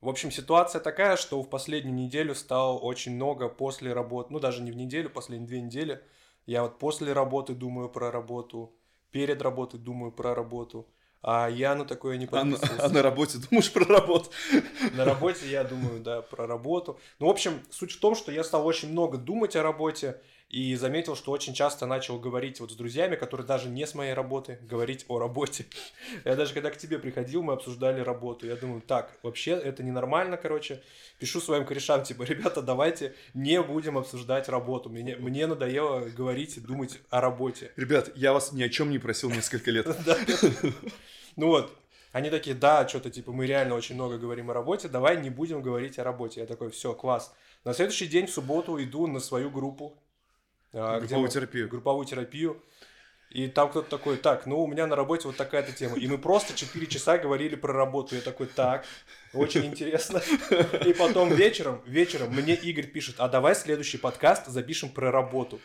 В общем, ситуация такая, что в последнюю неделю стало очень много после работы, ну даже не в неделю, последние две недели. Я вот после работы думаю про работу, перед работой думаю про работу. А я на такое не А подписывался. а на работе думаешь про работу? На работе я думаю, да, про работу. Ну, в общем, суть в том, что я стал очень много думать о работе и заметил, что очень часто начал говорить вот с друзьями, которые даже не с моей работы, говорить о работе. Я даже когда к тебе приходил, мы обсуждали работу. Я думаю, так, вообще это ненормально, короче. Пишу своим корешам, типа, ребята, давайте не будем обсуждать работу. Мне, мне надоело говорить и думать о работе. Ребят, я вас ни о чем не просил несколько лет. Ну вот, они такие, да, что-то типа мы реально очень много говорим о работе, давай не будем говорить о работе. Я такой, все, класс. На следующий день в субботу иду на свою группу. А, где Групповую мы- терапию. Групповую терапию. И там кто-то такой, так, ну у меня на работе вот такая-то тема. И мы просто 4 часа говорили про работу. Я такой, так, очень интересно. И потом вечером, вечером мне Игорь пишет, а давай следующий подкаст запишем про работу.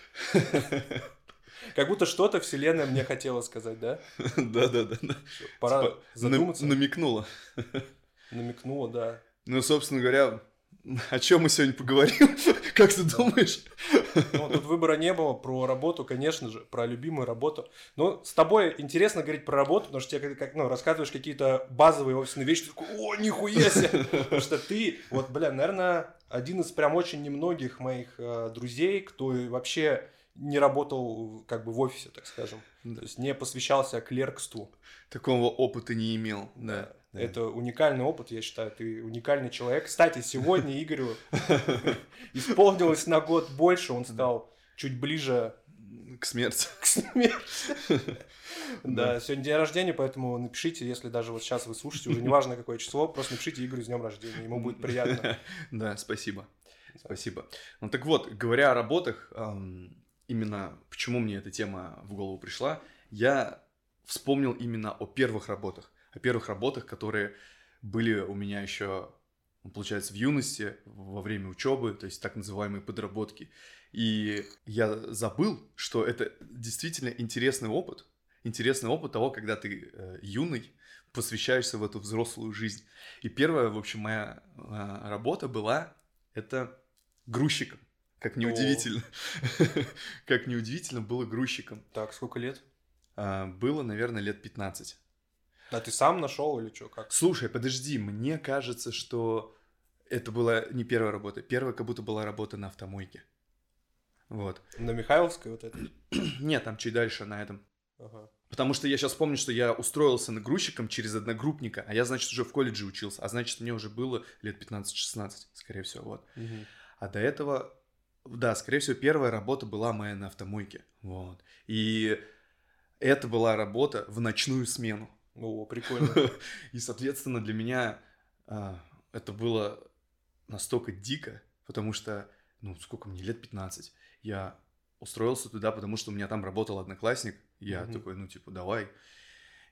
Как будто что-то вселенная мне хотела сказать, да? Да-да-да. Пора Типа, задуматься. нам- Намекнула. Намекнула, да. Ну, собственно говоря, о чем мы сегодня поговорим? Как ты думаешь? Ну, тут выбора не было про работу, конечно же, про любимую работу. Но с тобой интересно говорить про работу, потому что тебе как, ну, рассказываешь какие-то базовые офисные вещи, ты такой, о, нихуя себе! Потому что ты, вот, бля, наверное, один из прям очень немногих моих э, друзей, кто вообще не работал как бы в офисе, так скажем. Да. То есть не посвящался клеркству. Такого опыта не имел. Да. да. Это уникальный опыт, я считаю, ты уникальный человек. Кстати, сегодня Игорю исполнилось на год больше, он стал чуть ближе К смерти. к смерти. Да, сегодня день рождения, поэтому напишите, если даже вот сейчас вы слушаете, уже неважно какое число, просто напишите Игорю с днем рождения, ему будет приятно. Да, спасибо. Спасибо. Ну так вот, говоря о работах, именно почему мне эта тема в голову пришла, я вспомнил именно о первых работах. О первых работах, которые были у меня еще, ну, получается, в юности, во время учебы, то есть так называемые подработки. И я забыл, что это действительно интересный опыт. Интересный опыт того, когда ты э, юный, посвящаешься в эту взрослую жизнь. И первая, в общем, моя э, работа была это грузчиком. Как неудивительно. Как неудивительно было грузчиком. Так, сколько лет? А, Было, наверное, лет 15. А ты сам нашел или что, как? Слушай, подожди, мне кажется, что это была не первая работа. Первая как будто была работа на автомойке. Вот. На Михайловской вот этой? Нет, там чуть дальше на этом. Ага. Потому что я сейчас помню, что я устроился на грузчиком через одногруппника, а я, значит, уже в колледже учился, а значит, мне уже было лет 15-16, скорее всего, вот. Мгм. А до этого, да, скорее всего, первая работа была моя на автомойке, вот. И это была работа в ночную смену. О, прикольно. И, соответственно, для меня а, это было настолько дико, потому что, ну, сколько мне, лет 15, я устроился туда, потому что у меня там работал одноклассник, я такой, ну, типа, давай.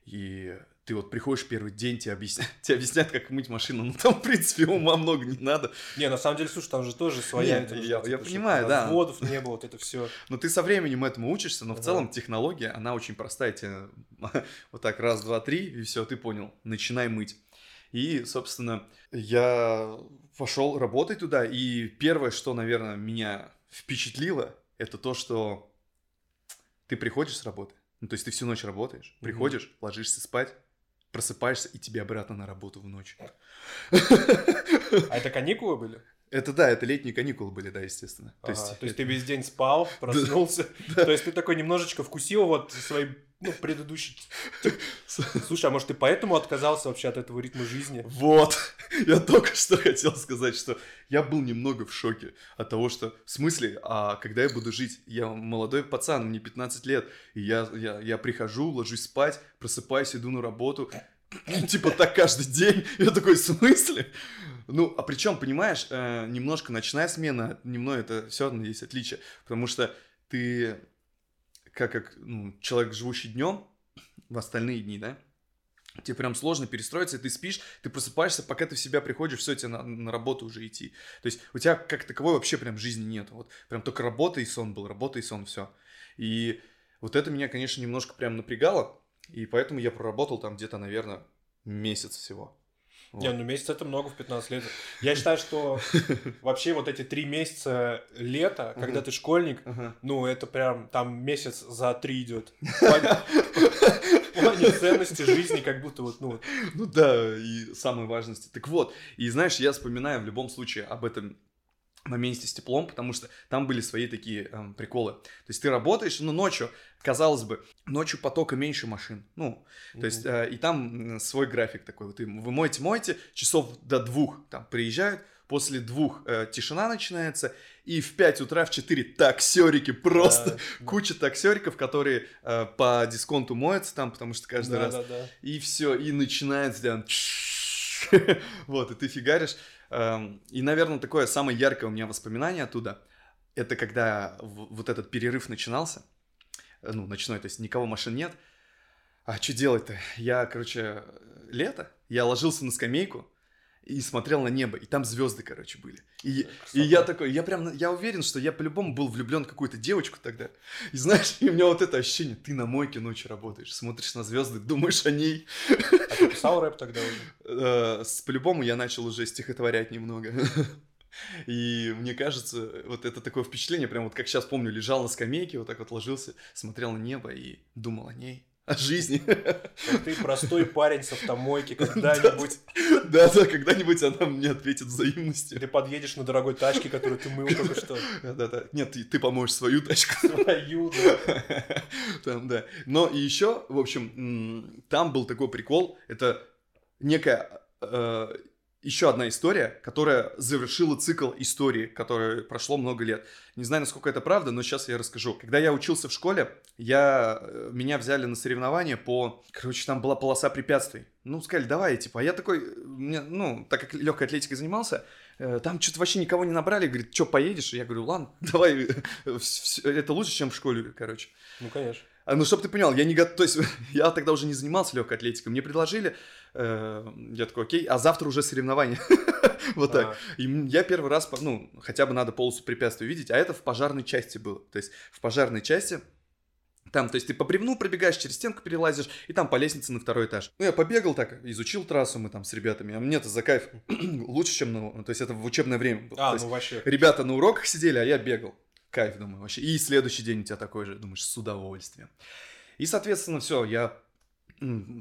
И ты вот приходишь первый день, тебе объясняют, тебе объясняют, как мыть машину, ну, там, в принципе, ума много не надо. Не, на самом деле, слушай, там же тоже своя... Не, это я- я понимаю, да. Разводов не было, вот это все. Но ты со временем этому учишься, но в целом технология, она очень простая. Тебе вот так раз, два, три, и все, ты понял. Начинай мыть. И, собственно, я пошел работать туда, и первое, что, наверное, меня впечатлило, это то, что ты приходишь с работы, ну, то есть ты всю ночь работаешь, приходишь, ложишься спать, просыпаешься, и тебе обратно на работу в ночь. А это каникулы были? Это да, это летние каникулы были, да, естественно. То есть, то есть это- ты весь день спал, проснулся. То есть ты такой немножечко вкусил вот свои ну, предыдущий... Слушай, а может ты поэтому отказался вообще от этого ритма жизни? Вот, я только что хотел сказать, что я был немного в шоке от того, что, в смысле, а когда я буду жить? Я молодой пацан, мне 15 лет, и я, я, я прихожу, ложусь спать, просыпаюсь, иду на работу, типа так каждый день. Я такой, в смысле? Ну, а причем, понимаешь, э, немножко ночная смена, дневной, это все равно есть отличие, потому что ты, как, как ну, человек, живущий днем, в остальные дни, да, тебе прям сложно перестроиться, ты спишь, ты просыпаешься, пока ты в себя приходишь, все, тебе на, на работу уже идти. То есть у тебя как таковой вообще прям жизни нет. Вот прям только работа и сон был, работа и сон, все. И вот это меня, конечно, немножко прям напрягало, и поэтому я проработал там где-то, наверное, месяц всего. Вот. Не, ну месяц это много в 15 лет. Я считаю, что вообще вот эти три месяца лета, когда ты школьник, ну это прям там месяц за три идет. Плане- ценности жизни, как будто вот, ну, вот, Ну да, и самой важности. Так вот, и знаешь, я вспоминаю в любом случае об этом моменте с теплом, потому что там были свои такие эм, приколы. То есть ты работаешь, ну, ночью, казалось бы, ночью потока меньше машин. Ну, то есть, э, и там свой график такой. Вот вы моете, моете, часов до двух там приезжают, после двух э, тишина начинается, и в 5 утра, в 4 таксерики просто. да, Куча таксериков, которые э, по дисконту моются там, потому что каждый да, раз да, да. и все, и начинается прям вот, и ты фигаришь. Эм, И, наверное, такое самое яркое у меня воспоминание оттуда, это когда вот этот перерыв начинался, э, ну, ночной, то есть никого машин нет. А что делать-то? Я, короче, лето, я ложился на скамейку и смотрел на небо, и там звезды, короче, были. И, и я такой, я прям, я уверен, что я по-любому был влюблен в какую-то девочку тогда. И знаешь, и у меня вот это ощущение, ты на мойке ночью работаешь, смотришь на звезды, думаешь о ней. А ты писал рэп тогда уже? Э, по-любому я начал уже стихотворять немного. И мне кажется, вот это такое впечатление, прям вот как сейчас помню, лежал на скамейке, вот так вот ложился, смотрел на небо и думал о ней, о жизни. Как ты простой парень с автомойки, когда-нибудь Да-да, когда-нибудь она мне ответит взаимностью. ты подъедешь на дорогой тачке, которую ты мыл только что. Да-да, нет, ты, ты помоешь свою тачку. Твою, да. Там, да. Но и еще, в общем, там был такой прикол, это некая э, еще одна история, которая завершила цикл истории, которое прошло много лет. Не знаю, насколько это правда, но сейчас я расскажу. Когда я учился в школе, я, э, меня взяли на соревнования по... Короче, там была полоса препятствий. Ну, сказали, давай, типа. А я такой, мне, ну, так как легкой атлетикой занимался, э, там что-то вообще никого не набрали. Говорит, что, поедешь? Я говорю, ладно, давай. э, Это лучше, чем в школе, короче. Ну, конечно. А, ну, чтобы ты понял, я не готов, то есть я тогда уже не занимался легкой атлетикой. Мне предложили, я такой, окей, а завтра уже соревнования. Вот так. А, И я первый раз, ну, хотя бы надо полосу препятствий видеть, а это в пожарной части было. То есть в пожарной части там, то есть ты по бревну пробегаешь, через стенку перелазишь, и там по лестнице на второй этаж. Ну, я побегал так, изучил трассу мы там с ребятами, а мне-то за кайф лучше, чем на... То есть это в учебное время было. То А, есть ну вообще. Ребята на уроках сидели, а я бегал. Кайф, думаю, вообще. И следующий день у тебя такой же, думаешь, с удовольствием. И, соответственно, все, я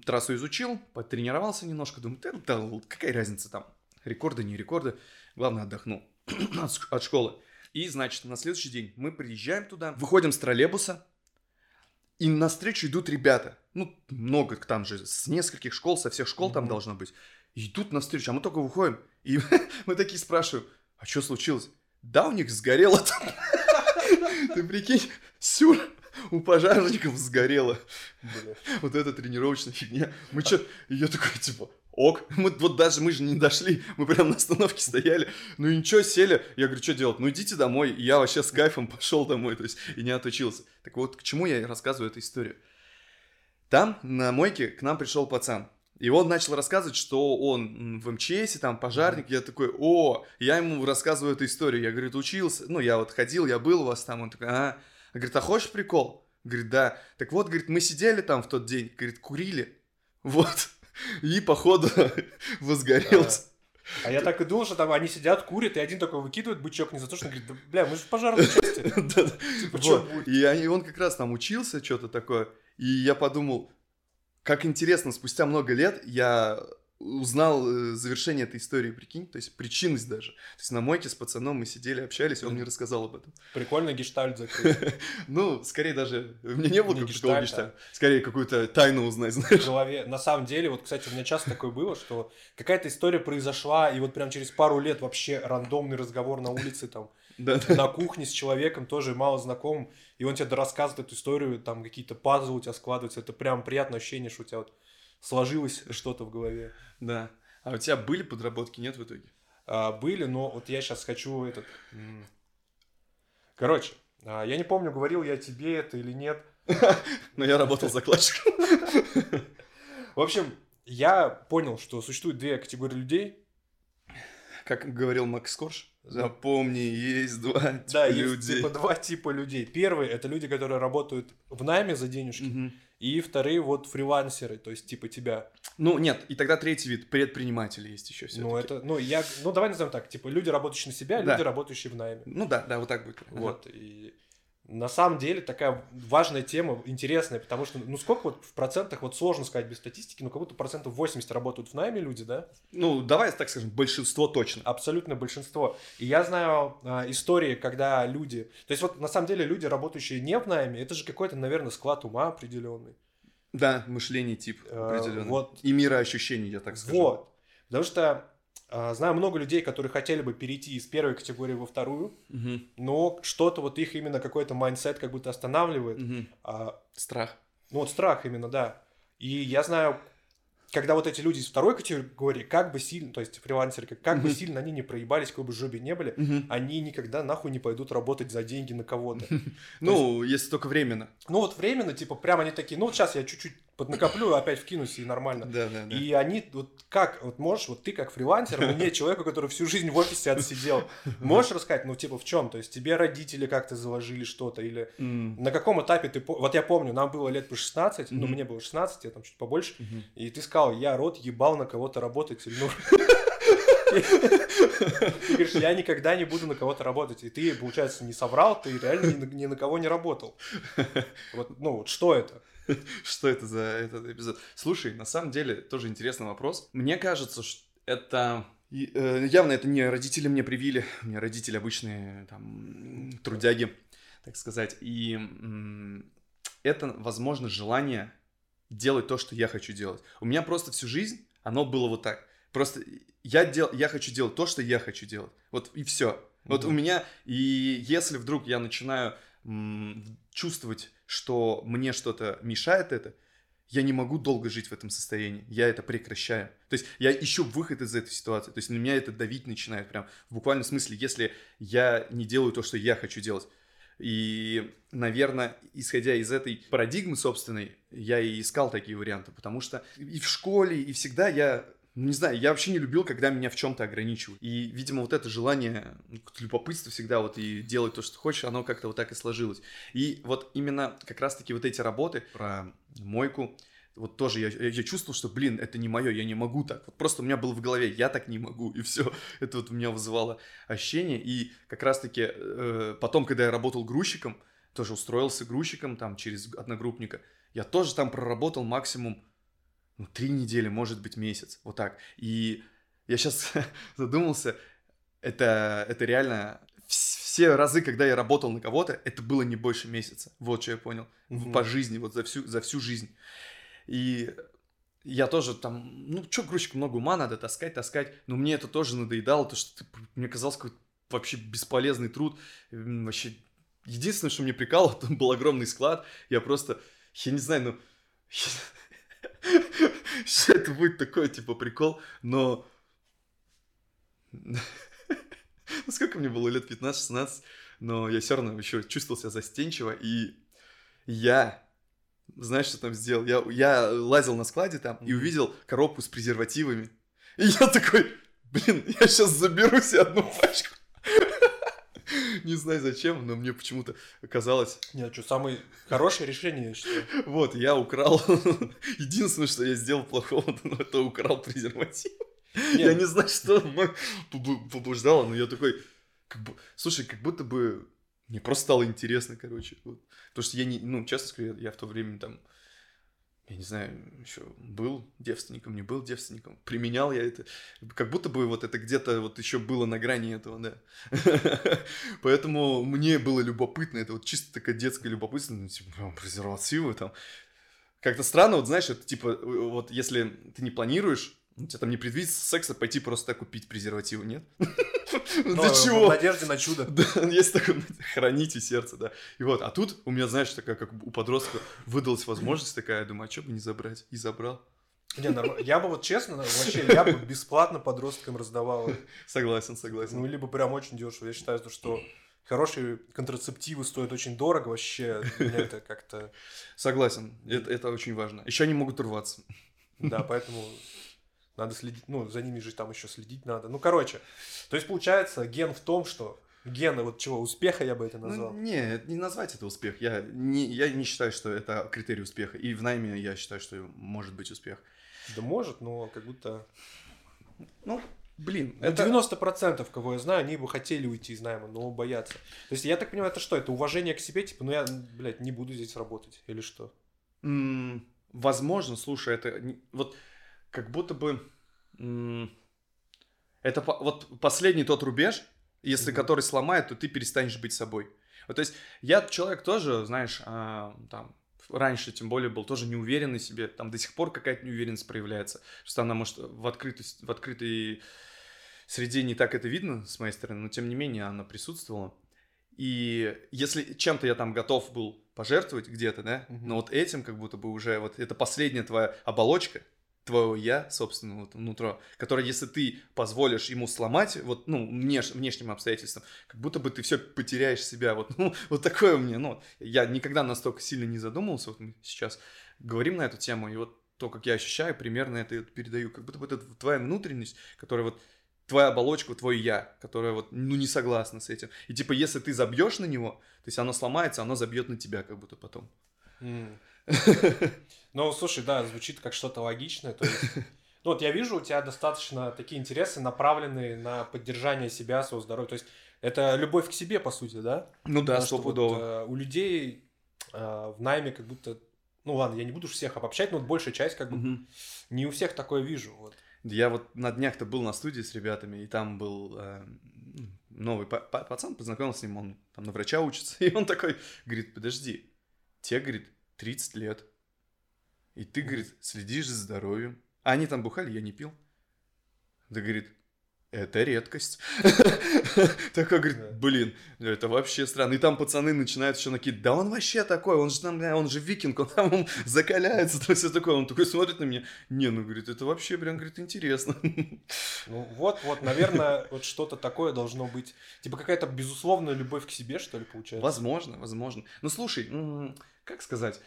трассу изучил, потренировался немножко, думаю, да, да, какая разница там, рекорды, не рекорды, главное, отдохну от, школы. И, значит, на следующий день мы приезжаем туда, выходим с троллейбуса, и навстречу идут ребята. Ну, много там же, с нескольких школ, со всех школ там Мгм. должно быть. Идут навстречу, а мы только выходим, и мы такие спрашиваем, а что случилось? Да, у них сгорело там. Ты прикинь, сюр, у пожарников сгорело. Вот эта тренировочная фигня. Мы что, и я такой, типа, ок. Мы, вот даже мы же не дошли, мы прям на остановке стояли. Ну и ничего, сели. Я говорю, что делать? Ну идите домой. И я вообще с кайфом пошел домой, то есть, и не отучился. Так вот, к чему я и рассказываю эту историю. Там, на мойке, к нам пришел пацан. И он начал рассказывать, что он в МЧСе, там, пожарник. Я такой, о, я ему рассказываю эту историю. Я, говорит, учился. Ну, я вот ходил, я был у вас там. Он такой, а. Говорит, а хочешь прикол? Говорит, да. Так вот, говорит, мы сидели там в тот день, говорит, курили. Вот. И, походу, возгорелся. А я так и думал, что там они сидят, курят, и один такой выкидывает бычок не за то, что говорит, да, бля, мы же в пожарной части. Типа, будет? И он как раз там учился, что-то такое. И я подумал, как интересно, спустя много лет я узнал э, завершение этой истории, прикинь, то есть причинность даже. То есть на мойке с пацаном мы сидели, общались, и он мне рассказал об этом. Прикольно гештальт закрыть. Ну, скорее даже, меня не было гештальт, гештальта. Скорее какую-то тайну узнать, в знаешь. голове. На самом деле, вот, кстати, у меня часто такое было, что какая-то история произошла, и вот прям через пару лет вообще рандомный разговор на улице, там, на кухне с человеком, тоже мало знакомым, и он тебе рассказывает эту историю, там какие-то пазлы у тебя складываются, это прям приятное ощущение, что у тебя вот сложилось что-то в голове. Да. А у тебя были подработки, нет в итоге? А, были, но вот я сейчас хочу этот... Короче, а, я не помню, говорил я тебе это или нет. Но я работал закладчиком. В общем, я понял, что существует две категории людей. Как говорил Макс Корж, запомни, есть два Да, типа есть людей. типа два типа людей. Первый это люди, которые работают в найме за денежки, Мгм. И вторые вот фрилансеры, то есть типа тебя. Ну, нет, и тогда третий вид, предприниматели есть еще все Ну, это, ну, я, ну, давай назовем так, типа люди, работающие на себя, Да. люди, работающие в найме. Ну да, да, вот так будет. Ага. Вот, и на самом деле такая важная тема, интересная, потому что, ну, сколько вот в процентах, вот сложно сказать без статистики, ну, как будто процентов 80 работают в найме люди, да? Ну, давай так скажем, большинство точно. Абсолютно большинство. И я знаю а, истории, когда люди... То есть вот на самом деле люди, работающие не в найме, это же какой-то, наверное, склад ума определенный. Да, мышление тип Э, определенный. вот. И мироощущений, я так скажу. Вот. Потому что знаю много людей, которые хотели бы перейти из первой категории во вторую, Мгм, но что-то вот их именно какой-то mindset как будто останавливает. мгм. А, Страх. ну вот страх именно, да. И я знаю, когда вот эти люди из второй категории, как бы сильно, то есть фрилансеры, как, как бы сильно они не проебались, какой бы жопе не были, Мгм. они никогда нахуй не пойдут работать за деньги на кого-то. Ну, если только временно. Ну вот временно, типа, прямо они такие, ну вот сейчас я чуть-чуть поднакоплю, опять вкинусь и нормально. Да, да, да. И они, вот как, вот можешь, вот ты как фрилансер, мне, человеку, который всю жизнь в офисе отсидел, можешь рассказать, ну типа в чем? То есть тебе родители как-то заложили что-то или на каком этапе ты... Вот я помню, нам было лет по 16, ну Мгм. мне было 16, я там чуть побольше, и ты сказал, я рот ебал на кого-то работать. или, Ну... Ты говоришь, я никогда не буду на кого-то работать. И ты, получается, не соврал, ты реально ни на, кого не работал. Вот, ну, вот что это? Что это за этот эпизод? Слушай, на самом деле, тоже интересный вопрос. Мне кажется, что это... и, э, явно это не родители мне привили. У меня родители обычные там трудяги, так сказать. И это, возможно, желание делать то, что я хочу делать. У меня просто всю жизнь оно было вот так. Просто я, дел, я хочу делать то, что я хочу делать. Вот и все. Вот Мгм. у меня, и если вдруг я начинаю м, чувствовать, что мне что-то мешает это, я не могу долго жить в этом состоянии. Я это прекращаю. То есть я ищу выход из этой ситуации. То есть на меня это давить начинает прям в буквальном смысле, если я не делаю то, что я хочу делать. И, наверное, исходя из этой парадигмы собственной, я и искал такие варианты, потому что и в школе, и всегда я, ну, не знаю, я вообще не любил, когда меня в чем-то ограничивают. И, видимо, вот это желание, ну, любопытство всегда вот и делать то, что хочешь, оно как-то вот так и сложилось. И вот именно как раз-таки вот эти работы про мойку, вот тоже я, я чувствовал, что, блин, это не мое, я не могу так. Вот просто у меня было в голове, я так не могу, и все. Это вот у меня вызывало ощущение. И как раз-таки э, потом, когда я работал грузчиком, тоже устроился грузчиком там через одногруппника, я тоже там проработал максимум ну, три недели, может быть, месяц, вот так. И я сейчас задумался, это, это реально вс- все разы, когда я работал на кого-то, это было не больше месяца. Вот что я понял. Мгм. По жизни, вот за всю, за всю жизнь. И я тоже там, ну, что, грузчик, много ума надо таскать, таскать. Но мне это тоже надоедало, то что мне казалось какой-то вообще бесполезный труд. Вообще, единственное, что мне прикалывало, там был огромный склад. Я просто, я не знаю, ну... Сейчас это будет такой, типа, прикол, но... Ну, сколько мне было лет, 15-16, но я все равно еще чувствовал себя застенчиво, и я, знаешь, что там сделал? Я, я лазил на складе там и увидел коробку с презервативами, и я такой, блин, я сейчас заберу себе одну пачку. Не знаю зачем, но мне почему-то казалось, Нет, что, самое хорошее решение, считаю. вот, я украл. Единственное, что я сделал плохого, ну, это украл презерватив. Я Нет, не знаю, что побуждало, но я такой, как бы, слушай, как будто бы мне просто стало интересно, короче. Вот. Потому что я не, ну, честно скажу, я, я в то время там, я не знаю, еще был девственником, не был девственником, применял я это, как будто бы вот это где-то вот еще было на грани этого, да. Поэтому мне было любопытно, это вот чисто такая детская любопытство, ну, типа, презервативы там. Как-то странно, вот знаешь, это типа, э, вот если ты не планируешь, у тебя там не предвидится секса, пойти просто так купить презервативы, нет? Для В чего? надежде на чудо. Да, есть такое, храните сердце, да. И вот, а тут у меня, знаешь, такая, как у подростка выдалась возможность такая, я думаю, а что бы не забрать? И забрал. Не, норм- Я бы вот честно, вообще, я бы бесплатно подросткам раздавал. Согласен, согласен. Ну, либо прям очень дешево. Я считаю, что хорошие контрацептивы стоят очень дорого вообще. Это как-то... Согласен, это, это очень важно. Еще они могут рваться. Да, поэтому надо следить, ну, за ними же там еще следить надо. Ну, короче, то есть получается, ген в том, что гены, вот чего, успеха я бы это назвал. Ну, не, не назвать это успех. Я не, я не считаю, что это критерий успеха. И в найме я считаю, что может быть успех. Да может, но как будто... Ну, блин, Ну, это... 90% кого я знаю, они бы хотели уйти из найма, но боятся. То есть я так понимаю, это что? Это уважение к себе, типа, ну я, блядь, не буду здесь работать, или что? М, Возможно, слушай, это вот как будто бы это вот последний тот рубеж, если Мгм. который сломает, то ты перестанешь быть собой. Вот, то есть я человек тоже, знаешь, а, там раньше тем более был тоже неуверенный в себе, там до сих пор какая-то неуверенность проявляется, что она может в открытость, в открытой среде не так это видно с моей стороны, но тем не менее она присутствовала. И если чем-то я там готов был пожертвовать где-то, да, Мгм. но вот этим как будто бы уже вот это последняя твоя оболочка, твоего я, собственно, вот внутро, который, если ты позволишь ему сломать, вот, ну, внеш- внешним обстоятельствам, как будто бы ты все потеряешь себя, вот, ну, вот такое у меня, ну, я никогда настолько сильно не задумывался, вот мы сейчас говорим на эту тему, и вот то, как я ощущаю, примерно это передаю, как будто бы это твоя внутренность, которая вот твоя оболочка, твой я, которая вот, ну, не согласна с этим. И типа, если ты забьешь на него, то есть оно сломается, оно забьет на тебя как будто потом. М. Ну, слушай, да, звучит как что-то логичное. То есть, ну, вот я вижу, у тебя достаточно такие интересы, направленные на поддержание себя, своего здоровья. То есть, это любовь к себе, по сути, да? Ну да, что вот, стопудово. э, у людей э, в найме как будто... Ну ладно, я не буду всех обобщать, но вот большая часть как бы Мгм. не у всех такое вижу. Вот. Я вот на днях-то был на студии с ребятами, и там был э, новый па- па- пацан, познакомился с ним, он там на врача учится, и он такой, говорит, подожди, тебе, говорит, 30 лет, и ты, говорит, следишь за здоровьем. А они там бухали, я не пил. Да, говорит, это редкость. Такой, говорит, блин, это вообще странно. И там пацаны начинают еще накидывать, да он вообще такой, он же там, он же викинг, он там он закаляется, там все такое. Он такой смотрит на меня, не, ну, говорит, это вообще прям, говорит, интересно. Ну вот, вот, наверное, вот что-то такое должно быть. Типа какая-то безусловная любовь к себе, что ли, получается? Возможно, возможно. Ну, слушай, как сказать...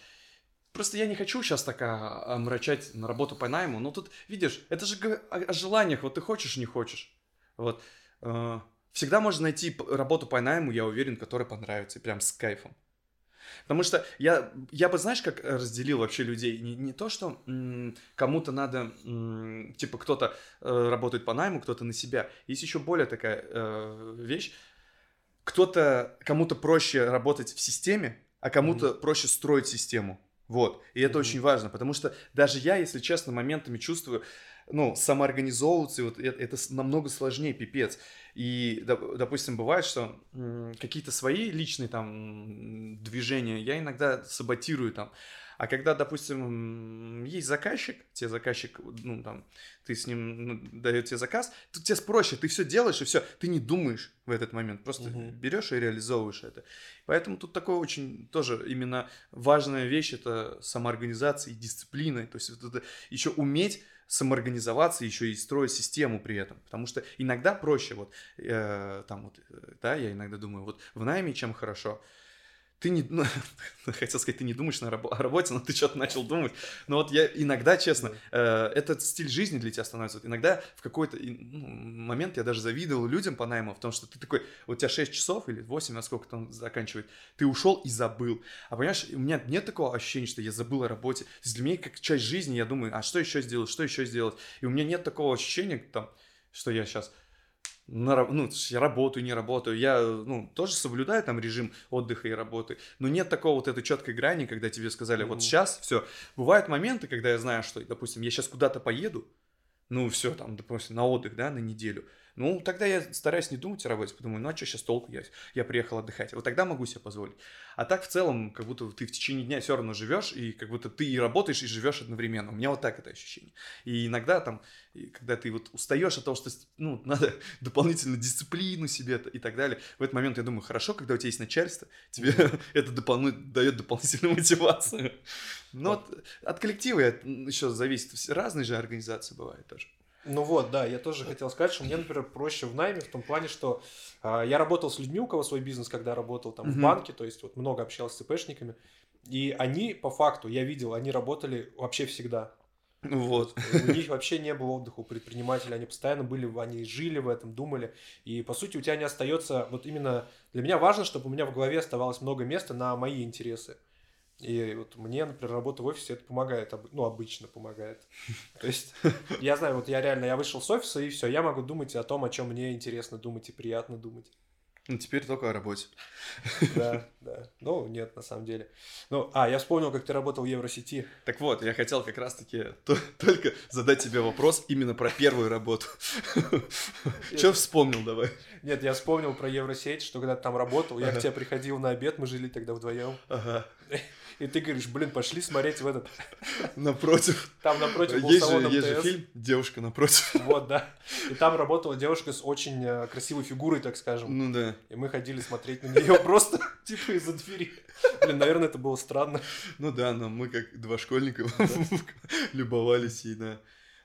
Просто я не хочу сейчас так а, омрачать на работу по найму. Но тут, видишь, это же о, желаниях. Вот ты хочешь, не хочешь. Вот. Э, всегда можно найти работу по найму, я уверен, которая понравится. И прям с кайфом. Потому что я, я бы, знаешь, как разделил вообще людей? Не, не то, что кому-то надо, типа, кто-то э, работает по найму, кто-то на себя. Есть еще более такая э, вещь. Кто-то, кому-то проще работать в системе, а кому-то проще строить систему. Вот. И это Мгм. очень важно, потому что даже я, если честно, моментами чувствую, ну, самоорганизовываться, и вот это, это с- намного сложнее, пипец. И, доп- допустим, бывает, что какие-то свои личные там движения я иногда саботирую там. А когда, допустим, есть заказчик, тебе заказчик, ну, там, ты с ним ну, дает тебе заказ, то тебе проще, ты все делаешь, и все, ты не думаешь в этот момент, просто Мгм. берешь и реализовываешь это. Поэтому тут такое очень тоже именно важная вещь это самоорганизация и дисциплина. То есть вот это еще уметь самоорганизоваться, еще и строить систему при этом. Потому что иногда проще, вот э, там вот, э, да, я иногда думаю, вот в найме чем хорошо. Ты не, ну, хотел сказать, ты не думаешь на рабо- о работе, но ты что-то начал думать. Но вот я иногда, честно, э, этот стиль жизни для тебя становится. Вот иногда в какой-то ну, момент я даже завидовал людям по найму, в том, что ты такой, вот у тебя 6 часов или 8, насколько там заканчивает, ты ушел и забыл. А понимаешь, у меня нет такого ощущения, что я забыл о работе. То есть для меня как часть жизни, я думаю, а что еще сделать, что еще сделать? И у меня нет такого ощущения, там, что я сейчас на, ну, я работаю, не работаю, я, ну, тоже соблюдаю там режим отдыха и работы, но нет такого вот этой четкой грани, когда тебе сказали, вот сейчас все. Бывают моменты, когда я знаю, что, допустим, я сейчас куда-то поеду, ну, все, там, допустим, на отдых, да, на неделю. Ну, тогда я стараюсь не думать о работе, потому ну, а что сейчас толку, я, я приехал отдыхать. Вот тогда могу себе позволить. А так, в целом, как будто ты в течение дня все равно живешь, и как будто ты и работаешь, и живешь одновременно. У меня вот так это ощущение. И иногда там, когда ты вот устаешь от того, что, ну, надо дополнительно дисциплину себе и так далее, в этот момент я думаю, хорошо, когда у тебя есть начальство, тебе это дает дополнительную мотивацию. Но от, от коллектива еще зависит. Разные же организации бывают тоже. Ну вот, да, я тоже хотел сказать, что мне, например, проще в найме в том плане, что а, я работал с людьми, у кого свой бизнес, когда работал там в банке, то есть вот много общался с ЦПшниками, и они, по факту, я видел, они работали вообще всегда. Вот. У них вообще не было отдыха у предпринимателей, они постоянно были, они жили в этом, думали. И по сути у тебя не остается, вот именно для меня важно, чтобы у меня в голове оставалось много места на мои интересы. И вот мне, например, работа в офисе это помогает, ну, обычно помогает. То есть, я знаю, вот я реально, я вышел с офиса, и все, я могу думать о том, о чем мне интересно думать и приятно думать. Ну, теперь только о работе. Да, да. Ну, нет, на самом деле. Ну, а, я вспомнил, как ты работал в Евросети. Так вот, я хотел как раз-таки только задать тебе вопрос именно про первую работу. Что вспомнил давай? Нет, я вспомнил про Евросеть, что когда ты там работал, я к тебе приходил на обед, мы жили тогда вдвоем. Ага. И ты говоришь, блин, пошли смотреть в этот... Напротив. Там напротив был есть салон же, Есть же фильм «Девушка напротив». Вот, да. И там работала девушка с очень э, красивой фигурой, так скажем. Ну да. И мы ходили смотреть на нее просто, типа, из-за двери. Блин, наверное, это было странно. Ну да, но мы как два школьника любовались ей, да.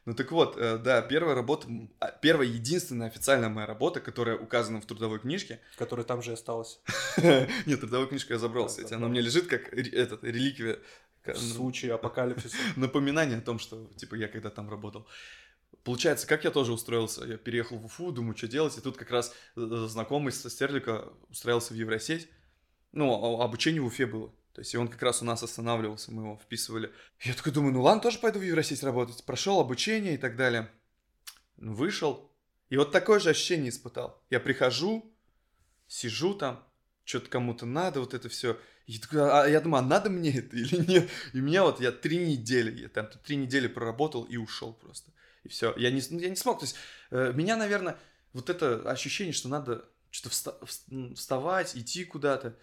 Ну так вот, э, да, первая работа, а, первая единственная официальная моя работа, которая указана в трудовой книжке. Которая там же осталась. Нет, трудовую книжку я забрал, кстати. Она у меня лежит как этот, реликвия. В случае апокалипсиса. Напоминание о том, что, типа, я когда там работал. Получается, как я тоже устроился, я переехал в Уфу, думаю, что делать, и тут как раз э, знакомый со Стерлика устроился в Евросеть. Ну, обучение в Уфе было. То есть, и он как раз у нас останавливался, мы его вписывали. Я такой думаю, ну ладно, тоже пойду в Евросеть работать. Прошел обучение и так далее. Вышел. И вот такое же ощущение испытал. Я прихожу, сижу там, что-то кому-то надо, вот это все. И такой, а я думаю, а надо мне это или нет? И меня вот, я три недели, я там три недели проработал и ушел просто. И все. Я не, ну, я не смог. То есть, э, меня, наверное, вот это ощущение, что надо что-то вставать, идти куда-то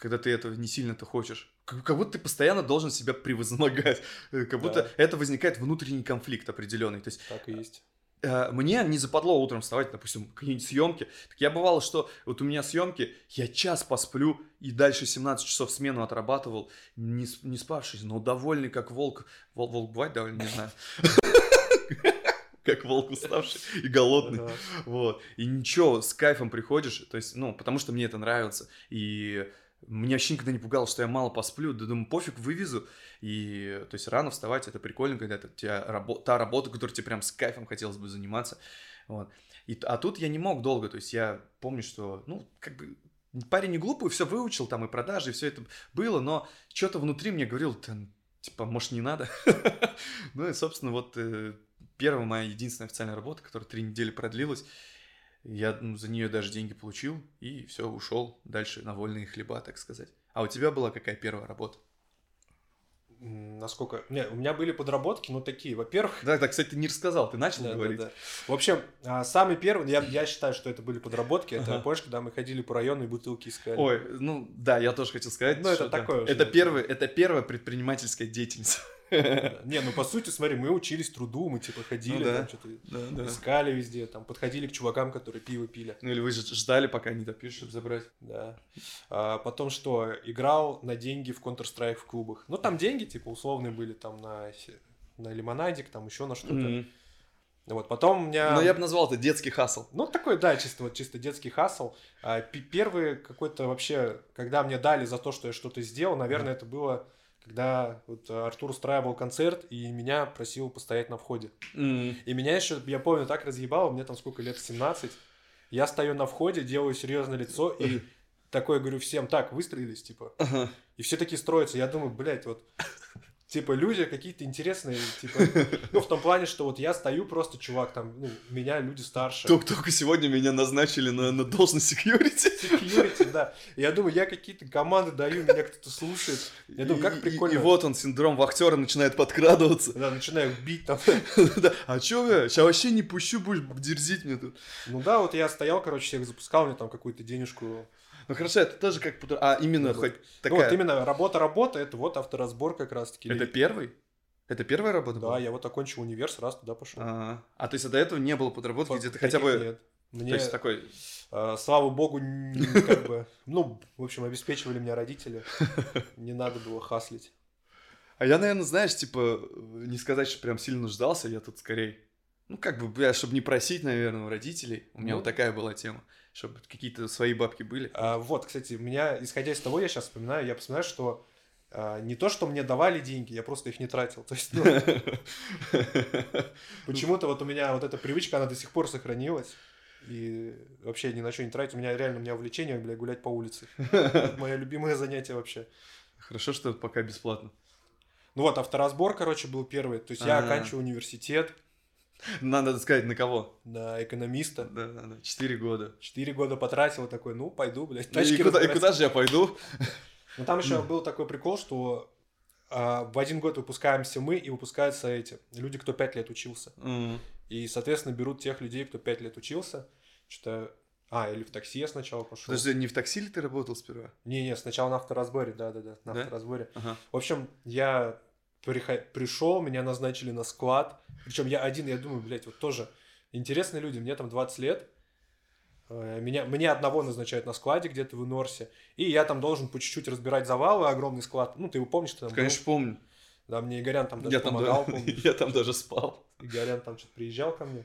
когда ты этого не сильно-то хочешь. Как, как будто ты постоянно должен себя превозмогать. Э, как будто да. это возникает внутренний конфликт определенный. То есть, так и есть. Э, мне не западло утром вставать, допустим, какие-нибудь съемки. Так я бывало, что вот у меня съемки, я час посплю и дальше 17 часов смену отрабатывал, не, не спавшись, но довольный как волк. Волк, волк бывает довольно, не знаю. Как волк уставший и голодный. Вот. И ничего, с кайфом приходишь, то есть, ну, потому что мне это нравится. И меня вообще никогда не пугало, что я мало посплю. Да думаю, пофиг, вывезу. И, то есть, рано вставать, это прикольно, когда это тебя та работа, которой тебе прям с кайфом хотелось бы заниматься. Вот. И, а тут я не мог долго, то есть, я помню, что, ну, как бы, парень не глупый, все выучил, там, и продажи, и все это было, но что-то внутри мне говорил, типа, может, не надо? ну, и, собственно, вот э, первая моя единственная официальная работа, которая три недели продлилась, я ну, за нее даже деньги получил и все, ушел дальше на вольные хлеба, так сказать. А у тебя была какая первая работа? Насколько... Не, у меня были подработки, ну такие, во-первых... Да, да, кстати, ты не рассказал, ты начал да, говорить. Да, да. В общем, а, самый первый, я, я считаю, что это были подработки, это, ага. помнишь, когда мы ходили по району и бутылки искали? Ой, ну да, я тоже хотел сказать. Ну это такое Это, первый, это первая предпринимательская деятельность. Не, ну по сути, смотри, мы учились труду, мы типа ходили, ну, там что-то искали везде, там подходили к чувакам, которые пиво пили. Ну или вы же ждали, пока они допишут, чтобы забрать. Да. А потом что, играл на деньги в Counter-Strike в клубах. Ну там деньги типа условные были, там на, на лимонадик, там еще на что-то. Вот, потом у меня... Ну, я бы назвал это детский хасл. Ну, такой, да, чисто вот чисто детский хасл. А, первый какой-то вообще, когда мне дали за то, что я что-то сделал, наверное, mm. это было когда вот э, Артур устраивал концерт, и меня просил постоять на входе. Mm. И меня еще, я помню, так разъебало, мне там сколько лет, 17. Я стою на входе, делаю серьезное лицо, и такое говорю всем, так, выстроились, типа. Uh-huh. И все такие строятся. Я думаю, блядь, вот типа, люди какие-то интересные, типа, ну, в том плане, что вот я стою просто, чувак, там, ну, меня люди старше. Только, только сегодня меня назначили на, на должность security. Security, да. Я думаю, я какие-то команды даю, меня кто-то слушает. Я думаю, как прикольно. И, и, и вот он, синдром вахтера начинает подкрадываться. Да, начинаю бить там. да. А чё я? Сейчас вообще не пущу, будешь дерзить мне тут. Ну да, вот я стоял, короче, всех запускал, мне там какую-то денежку ну хорошо, это тоже как... А именно ну, хоть такая... Ну вот именно работа-работа, это вот авторазбор как раз-таки. Это первый? Это первая работа да, была? я вот окончил универ, сразу туда пошел. А, а то есть до этого не было подработки, где ты хотя бы... Нет. Мне, то есть такой... Э, слава богу, как бы... Ну, в общем, обеспечивали меня родители. Не надо было хаслить. А я, наверное, знаешь, типа, не сказать, что прям сильно нуждался, я тут скорее... Ну, как бы, я, чтобы не просить, наверное, у родителей. У меня ну, вот такая была тема чтобы какие-то свои бабки были. А, вот, кстати, у меня, исходя из того, я сейчас вспоминаю, я вспоминаю, что а, не то, что мне давали деньги, я просто их не тратил. То есть, ну, почему-то вот у меня вот эта привычка, она до сих пор сохранилась. И вообще ни на что не тратить. У меня реально, у меня увлечение, бля, гулять по улице. Это мое любимое занятие вообще. Хорошо, что пока бесплатно. Ну вот, авторазбор, короче, был первый. То есть я А. оканчиваю университет Надо сказать, на кого? на экономиста. Да, да, да. Четыре года. Четыре года потратил, такой, ну, пойду, блядь, И тачки куда, и куда же я пойду? Ну, там еще был такой прикол, что а, в один год выпускаемся мы, и выпускаются эти люди, кто пять лет учился. И, соответственно, берут тех людей, кто пять лет учился. Что-то... А, или в такси я сначала пошел. Подожди, не в такси ли ты работал сперва? Не-не, сначала на авторазборе, да-да-да, на Да? авторазборе. Ага. В общем, я пришел, меня назначили на склад. Причем я один, я думаю, блядь, вот тоже интересные люди, мне там 20 лет. Э, Меня, мне одного назначают на складе где-то в Инорсе. И я там должен по чуть-чуть разбирать завалы, огромный склад. Ну, ты его помнишь, ты там был? Конечно, помню. Да, мне Игорян там даже Я там, помогал, да- помнишь? я там даже спал. Игорян там что-то приезжал ко мне.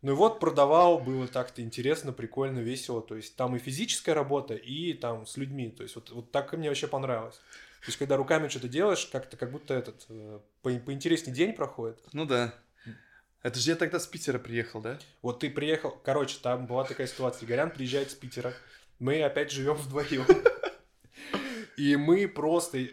Ну и вот продавал, было так-то интересно, прикольно, весело. То есть там и физическая работа, и там с людьми. То есть вот, вот так мне вообще понравилось. То есть когда руками что-то делаешь, как-то как будто этот э, по- поинтереснее день проходит. Ну да. Это же я тогда с Питера приехал, да? Вот ты приехал, короче, там была такая ситуация. Игорян приезжает с Питера, мы опять живем вдвоем. И мы просто,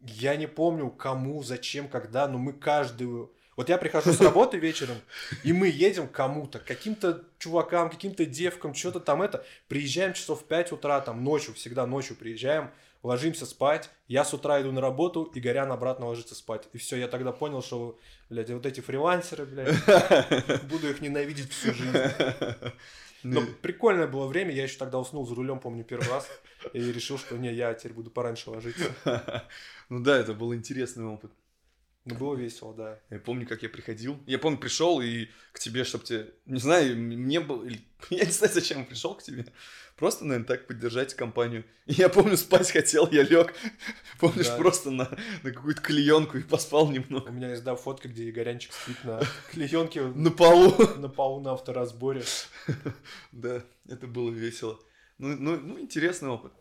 я не помню кому, зачем, когда, но мы каждую... Вот я прихожу с работы вечером, и мы едем к кому-то, каким-то чувакам, каким-то девкам, что-то там это. Приезжаем часов в 5 утра, там ночью, всегда ночью приезжаем, ложимся спать. Я с утра иду на работу, Игорян обратно ложится спать. И все, я тогда понял, что, блядь, вот эти фрилансеры, блядь, буду их ненавидеть всю жизнь. Но Ну, прикольное было время, я еще тогда уснул за рулем, помню, первый раз, и решил, что не, я теперь буду пораньше ложиться. Ну да, это был интересный опыт. Но было весело, да. Я помню, как я приходил. Я помню, пришел и к тебе, чтобы тебе... Не знаю, мне было... Я не знаю, зачем пришел к тебе. Просто, наверное, так поддержать компанию. И я помню, спать хотел, я лег. Помнишь, Да. просто на, на какую-то клеенку и поспал немного. У меня есть, да, фотка, где Игорянчик спит на клеенке На полу. на полу на авторазборе. Да, это было весело. Ну, ну, ну, интересный опыт.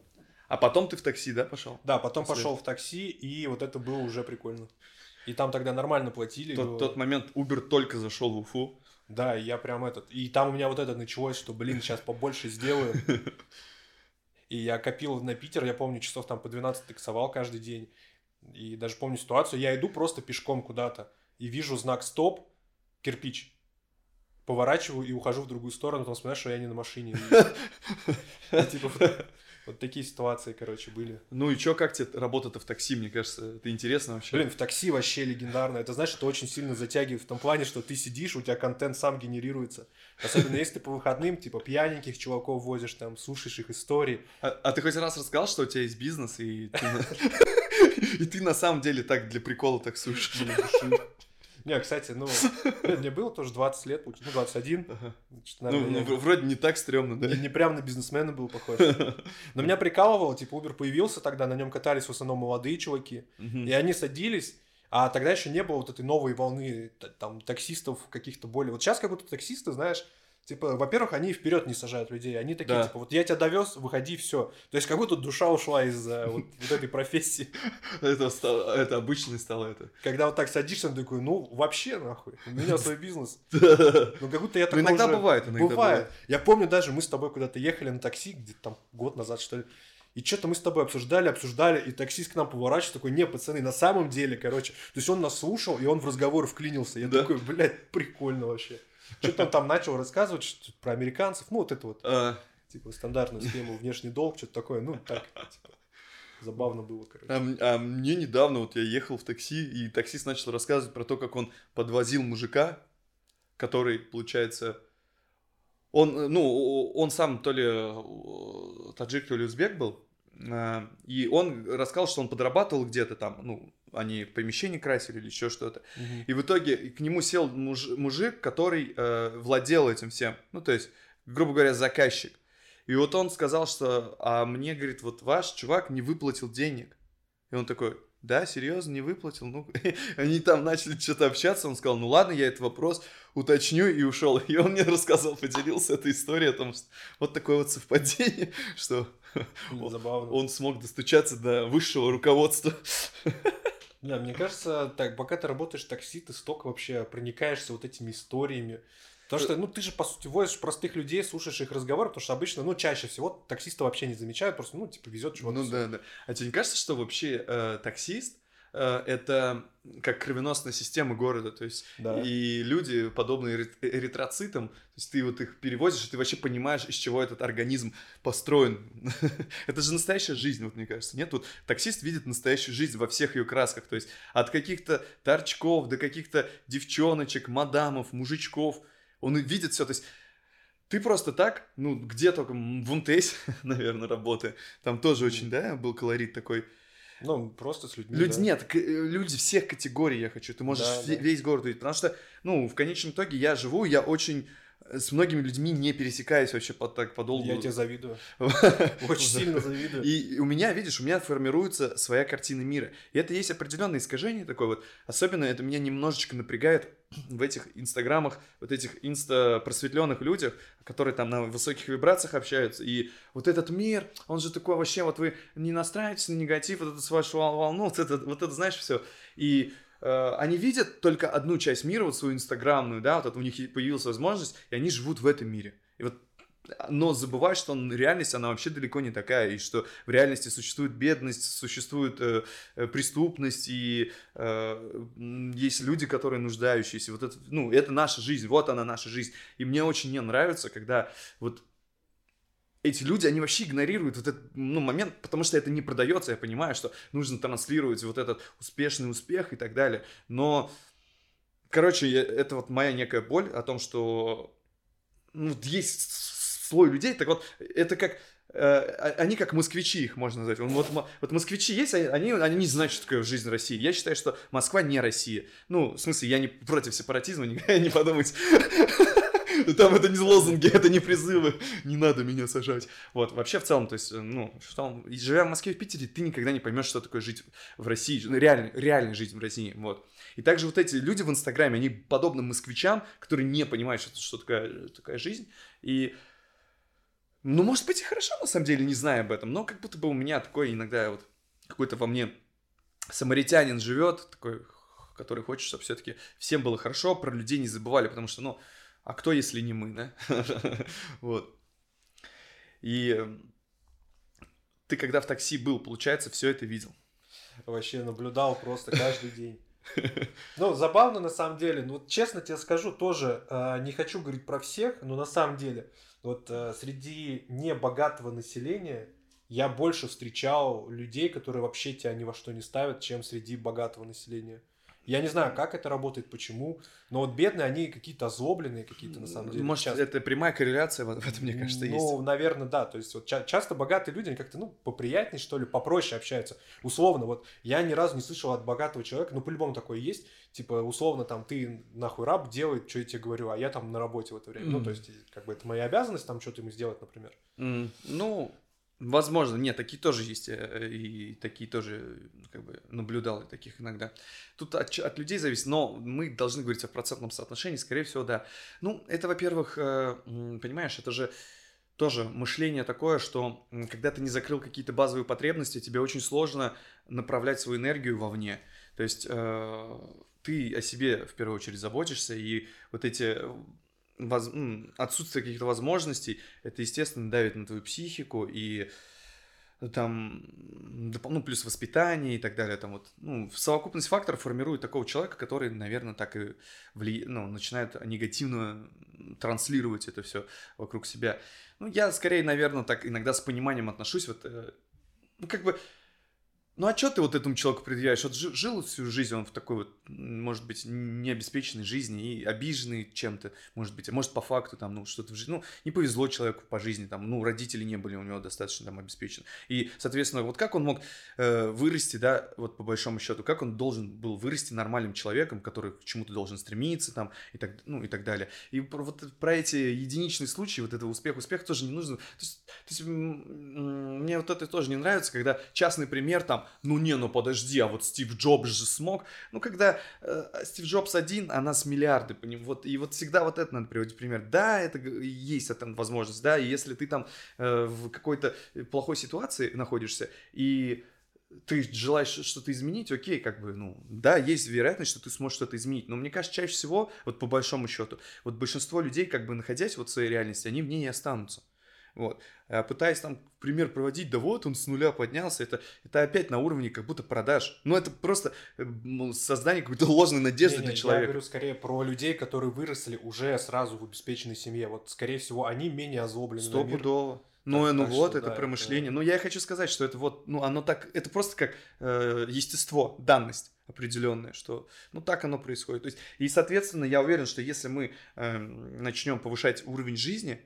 А потом ты в такси, да, пошел? Да, потом пошел в такси, и вот это было уже прикольно. И там тогда нормально платили. Тот, тот момент Uber только зашел в Уфу. Да, я прям этот... И там у меня вот это началось, что, блин, сейчас побольше сделаю. И я копил на Питер, я помню, часов там по 12 таксовал каждый день. И даже помню ситуацию, я иду просто пешком куда-то, и вижу знак «Стоп», кирпич. Поворачиваю и ухожу в другую сторону, потом вспоминаю, что я не на машине. Типа вот, такие ситуации, короче, были. Ну и чё, как тебе работа-то в такси, мне кажется, это интересно вообще. Блин, в такси вообще легендарно. Это значит, что очень сильно затягивает в том плане, что ты сидишь, у тебя контент сам генерируется. Особенно если ты по выходным, типа, пьяненьких чуваков возишь, там, слушаешь их истории. А, а ты хоть раз рассказал, что у тебя есть бизнес, и ты, на... и ты на самом деле так для прикола таксуешь? Не, кстати, ну, блин, мне было тоже 20 лет, ну, 21. Ага. Ну, наверное, ну, в- вроде не так стрёмно, да? я не, не прям на бизнесмена был похож. Но меня прикалывало, типа, Uber появился тогда, на нем катались в основном молодые чуваки. И они садились, а тогда еще не было вот этой новой волны там таксистов каких-то более. Вот сейчас как будто таксисты, знаешь, типа, во-первых, они вперед не сажают людей, они такие, Да. типа, вот я тебя довез, выходи, все. То есть как будто душа ушла из э, вот, вот этой профессии. Это, стало- это обычное стало это. Когда вот так садишься, такой, ну вообще нахуй, у меня свой бизнес. Ну, Ну как будто я такой иногда бывает, иногда Бывает. Я помню даже, мы с тобой куда-то ехали на такси, где-то там год назад, что ли. И что-то мы с тобой обсуждали, обсуждали, и таксист к нам поворачивается, такой, не, пацаны, на самом деле, короче. То есть он нас слушал, и он в разговор вклинился. Я Да. такой, блядь, прикольно вообще. Что-то он там начал рассказывать что про американцев, ну вот это вот, А, типа, стандартную схему, внешний долг, что-то такое, ну так, типа, забавно было, короче. а а мне недавно, вот я ехал в такси, и таксист начал рассказывать про то, как он подвозил мужика, который, получается, он, э, ну, он сам то ли э, таджик, то ли узбек был, и он рассказал, что он подрабатывал где-то там, ну, они помещение красили или еще что-то. Мгм. И в итоге к нему сел муж- мужик, который э, владел этим всем. Ну, то есть, грубо говоря, заказчик. И вот он сказал, что, а мне, говорит, вот ваш чувак не выплатил денег. И он такой, да, серьезно, не выплатил. Ну, они там начали что-то общаться, он сказал, ну ладно, я этот вопрос уточню и ушел. И он мне рассказал, поделился этой историей о том, что вот такое вот совпадение, что Забавно. он смог достучаться до высшего руководства. Да, мне кажется, так, пока ты работаешь такси, ты столько вообще проникаешься вот этими историями. Потому что, ну, ты же, по сути, возишь простых людей, слушаешь их разговоры, потому что обычно, ну, чаще всего таксисты вообще не замечают, просто, ну, типа, везет чего-то. Ну, да, да. А тебе не кажется, что вообще э, таксист э, это как кровеносная система города, то есть да. и люди, подобные эритроцитам, то есть ты вот их перевозишь, и ты вообще понимаешь, из чего этот организм построен. это же настоящая жизнь, вот мне кажется. Нет, вот таксист видит настоящую жизнь во всех ее красках, то есть от каких-то торчков до каких-то девчоночек, мадамов, мужичков – он видит все, то есть ты просто так, ну, где только, в МТС, наверное, работы, там тоже очень, да, был колорит такой. Ну, просто с людьми, Люди, да. Нет, э, люди всех категорий я хочу, ты можешь да, весь да. город увидеть, потому что, ну, в конечном итоге я живу, я очень с многими людьми не пересекаюсь вообще по, так подолгу. Я тебе завидую. Очень сильно завидую. И у меня, видишь, у меня формируется своя картина мира. И это есть определенное искажение такое вот. Особенно это меня немножечко напрягает в этих инстаграмах, вот этих инста-просветленных людях, которые там на высоких вибрациях общаются. И вот этот мир, он же такой вообще, вот вы не настраиваетесь на негатив, вот это с вашу волну, вот это, вот это знаешь, все. И они видят только одну часть мира, вот свою инстаграмную, да, вот это у них появилась возможность, и они живут в этом мире. И вот но забывают, что он, реальность, она вообще далеко не такая, и что в реальности существует бедность, существует э, э преступность, и э, есть люди, которые нуждающиеся. Вот это, ну, это наша жизнь, вот она наша жизнь. И мне очень не нравится, когда вот эти люди, они вообще игнорируют вот этот ну, момент, потому что это не продается, я понимаю, что нужно транслировать вот этот успешный успех и так далее, но, короче, я, это вот моя некая боль о том, что ну, есть слой людей, так вот, это как э, они как москвичи, их можно назвать. Вот, вот москвичи есть, они, они не знают, что такое жизнь России. Я считаю, что Москва не Россия. Ну, в смысле, я не против сепаратизма, не, не подумайте. Там это не лозунги, это не призывы. Не надо меня сажать. Вот, вообще в целом, то есть, ну, что, живя в Москве, в Питере, ты никогда не поймешь, что такое жить в России, ну, реальная, реальная жизнь в России, вот. И также вот эти люди в Инстаграме, они подобны москвичам, которые не понимают, что, что такая, такая жизнь. И ну, может быть, и хорошо, на самом деле, не зная об этом, но как будто бы у меня такой иногда вот какой-то во мне самаритянин живет, такой, который хочет, чтобы все-таки всем было хорошо, про людей не забывали, потому что, ну, а кто, если не мы, да? Вот. И эм, ты когда в такси был, получается, все это видел? Вообще наблюдал просто каждый день. Ну, забавно на самом деле. Ну, вот честно тебе скажу, тоже э, не хочу говорить про всех, но на самом деле, вот э, среди небогатого населения я больше встречал людей, которые вообще тебя ни во что не ставят, чем среди богатого населения. Я не знаю, как это работает, почему, но вот бедные, они какие-то озлобленные какие-то на самом деле. Может, часто. это прямая корреляция в этом, мне кажется, ну, есть. Ну, наверное, да. То есть вот ча- часто богатые люди, они как-то, ну, поприятнее, что ли, попроще общаются. Условно, вот я ни разу не слышал от богатого человека, ну, по-любому такое есть, типа, условно, там, ты нахуй раб, делай, что я тебе говорю, а я там на работе в это время. Mm. Ну, то есть, как бы это моя обязанность, там, что-то ему сделать, например. Mm. Ну, Возможно, нет, такие тоже есть, э, и такие тоже, как бы, наблюдал таких иногда. Тут от, от людей зависит, но мы должны говорить о процентном соотношении, скорее всего, да. Ну, это, во-первых, э, понимаешь, это же тоже мышление такое, что когда ты не закрыл какие-то базовые потребности, тебе очень сложно направлять свою энергию вовне. То есть э, ты о себе в первую очередь заботишься, и вот эти воз... отсутствие каких-то возможностей, это, естественно, давит на твою психику и там, ну, плюс воспитание и так далее, там вот, ну, совокупность факторов формирует такого человека, который, наверное, так и вли... ну, начинает негативно транслировать это все вокруг себя. Ну, я скорее, наверное, так иногда с пониманием отношусь, вот, э, ну, как бы, ну а что ты вот этому человеку предъявляешь? Вот жил всю жизнь он в такой вот, может быть, необеспеченной жизни и обиженный чем-то, может быть, а может по факту там, ну что-то в жизни, ну не повезло человеку по жизни, там, ну родители не были у него достаточно там обеспечены. И, соответственно, вот как он мог э, вырасти, да, вот по большому счету, как он должен был вырасти нормальным человеком, который к чему-то должен стремиться там и так, ну и так далее. И про, вот про эти единичные случаи, вот этого успеха, успех тоже не нужно. То есть, то есть мне вот это тоже не нравится, когда частный пример там, ну не, ну подожди, а вот Стив Джобс же смог. Ну, когда э, Стив Джобс один, а нас миллиарды, поним, вот, и вот всегда вот это надо приводить пример. Да, это есть эта возможность, да, и если ты там э, в какой-то плохой ситуации находишься, и ты желаешь что-то изменить, окей, как бы, ну, да, есть вероятность, что ты сможешь что-то изменить, но мне кажется, чаще всего, вот по большому счету, вот большинство людей, как бы находясь вот в своей реальности, они в ней не останутся. Вот. А пытаясь там пример проводить, да вот он с нуля поднялся, это, это опять на уровне как будто продаж. Ну, это просто э, создание какой-то ложной надежды не, не, для человека. Я говорю скорее про людей, которые выросли уже сразу в обеспеченной семье. Вот, скорее всего, они менее озлоблены Стопудово. Ну, так, ну так вот, что, это да, промышление. Это... Ну, я хочу сказать, что это вот, ну, оно так, это просто как э, естество, данность определенная, что, ну, так оно происходит. То есть, и, соответственно, я уверен, что если мы э, начнем повышать уровень жизни,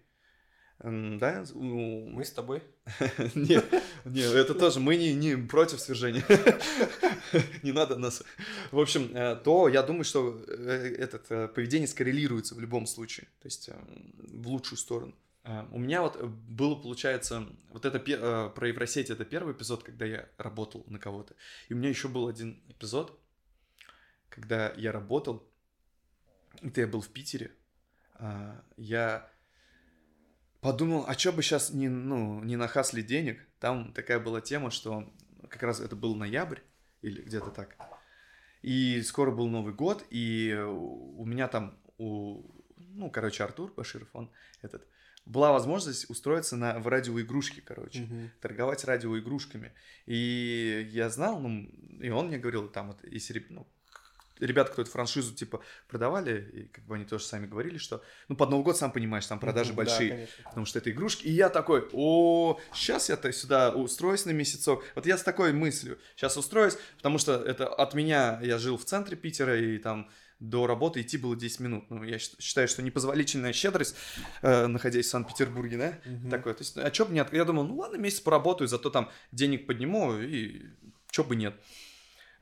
да? Мы с тобой? Нет, нет, это тоже, мы не, не против свержения. Не надо нас. В общем, э, то я думаю, что э, это поведение скоррелируется в любом случае, то есть в лучшую сторону. Э, у меня вот было, получается, вот это про Евросеть, это первый эпизод, когда я работал на кого-то. И у меня еще был один эпизод, когда я работал, это я был в Питере, я подумал, а что бы сейчас не, ну, не нахасли денег? Там такая была тема, что как раз это был ноябрь или где-то так. И скоро был Новый год, и у меня там, у, ну, короче, Артур Баширов, он этот, была возможность устроиться на, в радиоигрушки, короче, uh-huh. торговать радиоигрушками. И я знал, ну, и он мне говорил, там, вот, если, ну, ребята, кто эту франшизу, типа, продавали, и как бы они тоже сами говорили, что, ну, под Новый год, сам понимаешь, там продажи большие, да, конечно. потому что это игрушки. И я такой, о, сейчас я-то сюда устроюсь на месяцок. Вот я с такой мыслью, сейчас устроюсь, потому что это от меня, я жил в центре Питера, и там до работы идти было 10 минут. Ну, я считаю, что непозволительная щедрость, э, находясь в Санкт-Петербурге, да, mm-hmm. такое. То есть, а чё бы нет? Я думал, ну ладно, месяц поработаю, зато там денег подниму, и чё бы нет.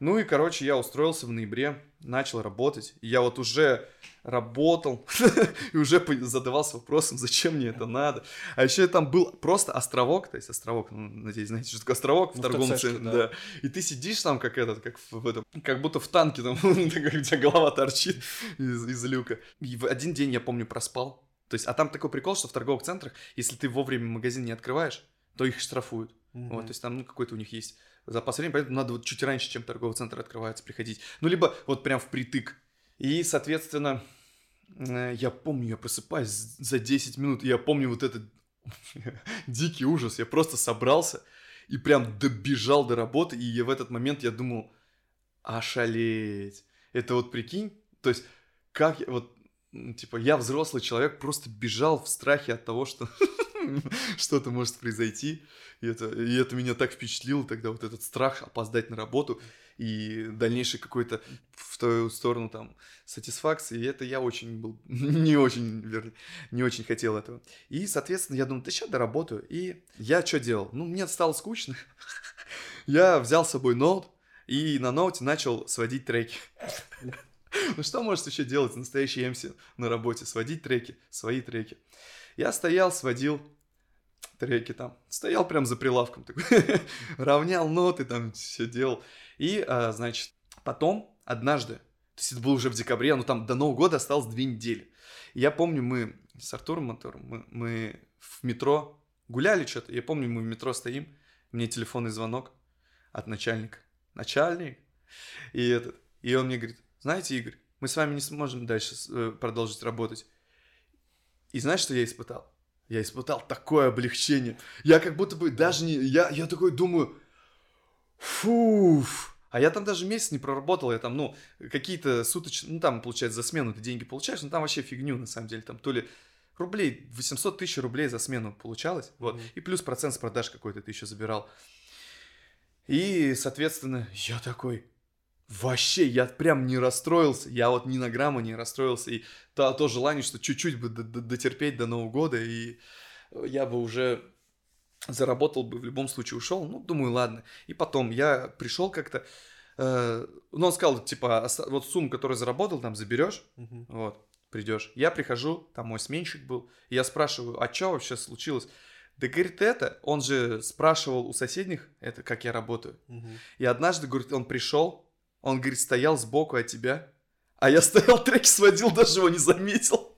Ну и, короче, я устроился в ноябре, начал работать. И я вот уже работал и уже задавался вопросом, зачем мне это надо. А еще там был просто островок, то есть островок, ну, надеюсь, знаете, что такое островок в ну, торговом центре, да. да. И ты сидишь там, как этот, как в этом, как будто в танке, там, у тебя голова торчит из, из люка. И в один день, я помню, проспал. То есть, а там такой прикол, что в торговых центрах, если ты вовремя магазин не открываешь, то их штрафуют. Mm-hmm. Вот, то есть там ну, какой-то у них есть запас времени, поэтому надо вот чуть раньше, чем торговый центр открывается, приходить. Ну, либо вот прям впритык. И, соответственно, э, я помню, я просыпаюсь за 10 минут, и я помню вот этот дикий ужас. Я просто собрался и прям добежал до работы, и в этот момент я думал, ошалеть. Это вот прикинь, то есть как я, вот, типа, я взрослый человек, просто бежал в страхе от того, что что-то может произойти. И это, и это меня так впечатлило тогда, вот этот страх опоздать на работу и дальнейший какой-то в твою сторону там сатисфакции. И это я очень был, не очень, вернее, не очень хотел этого. И, соответственно, я думаю, да сейчас доработаю. И я что делал? Ну, мне стало скучно. я взял с собой ноут и на ноуте начал сводить треки. Ну что может еще делать настоящий MC на работе? Сводить треки, свои треки. Я стоял, сводил треки там. Стоял прям за прилавком, такой, равнял ноты, там все делал. И, а, значит, потом, однажды, то есть это было уже в декабре, ну там до Нового года осталось две недели. И я помню, мы с Артуром Мотором, мы, мы в метро гуляли что-то. Я помню, мы в метро стоим, мне телефонный звонок от начальника. Начальник. И этот, и он мне говорит, знаете, Игорь, мы с вами не сможем дальше э, продолжить работать. И знаешь, что я испытал? Я испытал такое облегчение. Я как будто бы даже не... Я, я такой думаю, фуф. А я там даже месяц не проработал, я там, ну, какие-то суточные, ну, там, получается, за смену ты деньги получаешь, но там вообще фигню, на самом деле, там то ли рублей, 800 тысяч рублей за смену получалось, вот, mm-hmm. и плюс процент с продаж какой-то ты еще забирал. И, соответственно, я такой, Вообще, я прям не расстроился, я вот ни на грамма не расстроился, и то, то желание, что чуть-чуть бы дотерпеть до Нового года, и я бы уже заработал бы, в любом случае ушел, ну, думаю, ладно. И потом я пришел как-то, э, ну, он сказал, типа, вот сумму, которую заработал, там, заберешь, uh-huh. вот, придешь. Я прихожу, там мой сменщик был, и я спрашиваю, а что вообще случилось? Да, говорит, это, он же спрашивал у соседних, это как я работаю. Мгм. И однажды, говорит, он пришел, он, говорит, стоял сбоку от тебя, а я стоял, треки сводил, даже его не заметил.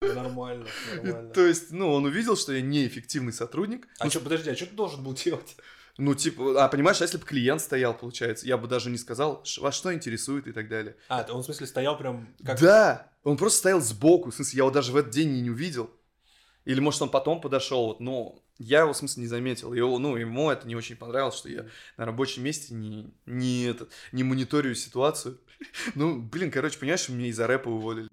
Нормально, нормально. то есть, ну, он увидел, что я неэффективный сотрудник. А ну, что, подожди, а что ты должен был делать? Ну, типа, а понимаешь, а если бы клиент стоял, получается, я бы даже не сказал, «Ш- вас что интересует и так далее. А, он в смысле стоял прям как... Да, он просто стоял сбоку, в смысле, я его даже в этот день и не увидел. Или, может, он потом подошел, вот, но я его, в смысле, не заметил. Его, ну, ему это не очень понравилось, что я на рабочем месте не, не, этот, не мониторю ситуацию. Ну, блин, короче, понимаешь, меня из-за рэпа уволили.